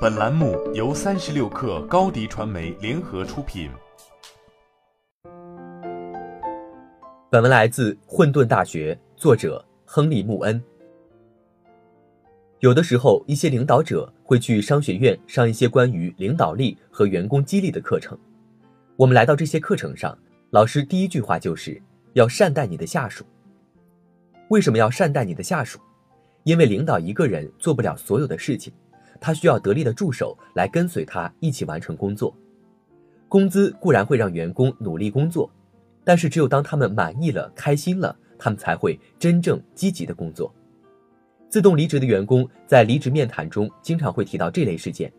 本栏目由三十六氪高低传媒联合出品。本文来自混沌大学，作者亨利·穆恩。有的时候，一些领导者会去商学院上一些关于领导力和员工激励的课程。我们来到这些课程上，老师第一句话就是要善待你的下属。为什么要善待你的下属？因为领导一个人做不了所有的事情。他需要得力的助手来跟随他一起完成工作。工资固然会让员工努力工作，但是只有当他们满意了、开心了，他们才会真正积极的工作。自动离职的员工在离职面谈中经常会提到这类事件。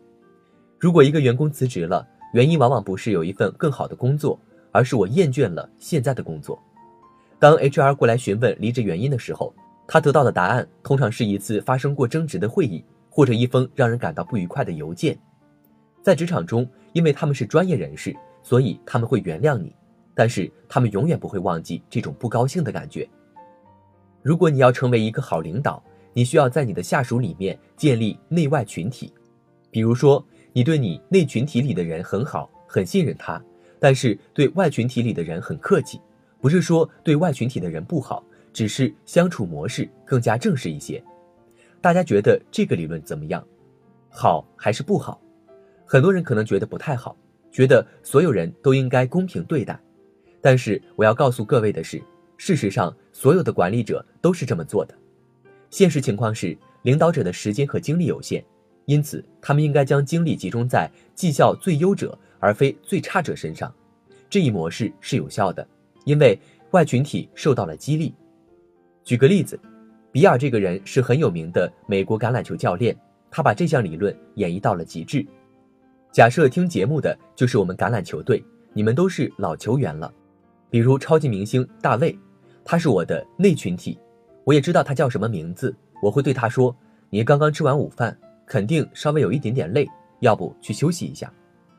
如果一个员工辞职了，原因往往不是有一份更好的工作，而是我厌倦了现在的工作。当 HR 过来询问离职原因的时候，他得到的答案通常是一次发生过争执的会议。或者一封让人感到不愉快的邮件，在职场中，因为他们是专业人士，所以他们会原谅你，但是他们永远不会忘记这种不高兴的感觉。如果你要成为一个好领导，你需要在你的下属里面建立内外群体。比如说，你对你内群体里的人很好，很信任他，但是对外群体里的人很客气。不是说对外群体的人不好，只是相处模式更加正式一些。大家觉得这个理论怎么样？好还是不好？很多人可能觉得不太好，觉得所有人都应该公平对待。但是我要告诉各位的是，事实上，所有的管理者都是这么做的。现实情况是，领导者的时间和精力有限，因此他们应该将精力集中在绩效最优者而非最差者身上。这一模式是有效的，因为外群体受到了激励。举个例子。比尔这个人是很有名的美国橄榄球教练，他把这项理论演绎到了极致。假设听节目的就是我们橄榄球队，你们都是老球员了，比如超级明星大卫，他是我的内群体，我也知道他叫什么名字，我会对他说：“你刚刚吃完午饭，肯定稍微有一点点累，要不去休息一下。”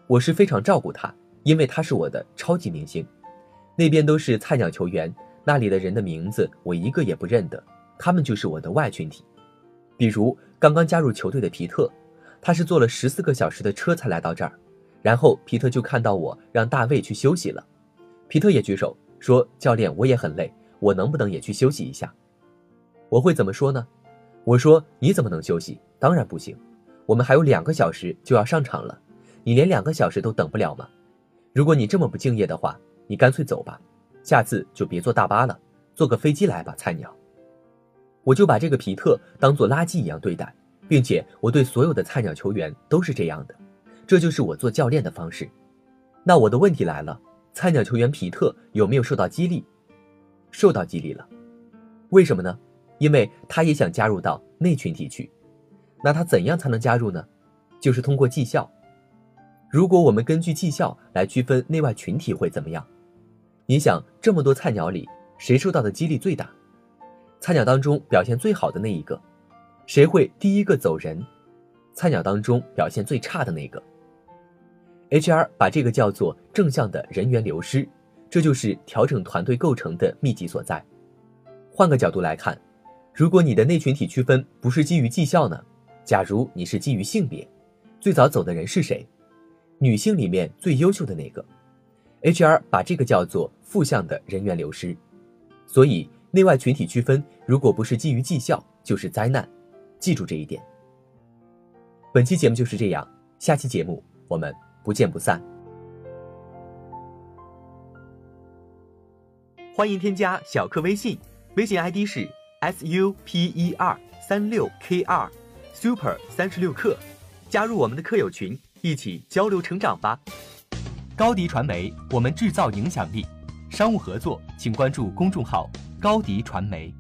我是非常照顾他，因为他是我的超级明星。那边都是菜鸟球员，那里的人的名字我一个也不认得。他们就是我的外群体，比如刚刚加入球队的皮特，他是坐了十四个小时的车才来到这儿，然后皮特就看到我让大卫去休息了，皮特也举手说：“教练，我也很累，我能不能也去休息一下？”我会怎么说呢？我说：“你怎么能休息？当然不行，我们还有两个小时就要上场了，你连两个小时都等不了吗？如果你这么不敬业的话，你干脆走吧，下次就别坐大巴了，坐个飞机来吧，菜鸟。”我就把这个皮特当做垃圾一样对待，并且我对所有的菜鸟球员都是这样的，这就是我做教练的方式。那我的问题来了，菜鸟球员皮特有没有受到激励？受到激励了，为什么呢？因为他也想加入到内群体去。那他怎样才能加入呢？就是通过绩效。如果我们根据绩效来区分内外群体会怎么样？你想，这么多菜鸟里，谁受到的激励最大？菜鸟当中表现最好的那一个，谁会第一个走人？菜鸟当中表现最差的那个。HR 把这个叫做正向的人员流失，这就是调整团队构成的秘籍所在。换个角度来看，如果你的内群体区分不是基于绩效呢？假如你是基于性别，最早走的人是谁？女性里面最优秀的那个。HR 把这个叫做负向的人员流失，所以。内外群体区分，如果不是基于绩效，就是灾难。记住这一点。本期节目就是这样，下期节目我们不见不散。欢迎添加小课微信，微信 ID 是 s u p e r 三六 k 二 super 三十六课，加入我们的课友群，一起交流成长吧。高迪传媒，我们制造影响力。商务合作，请关注公众号。高迪传媒。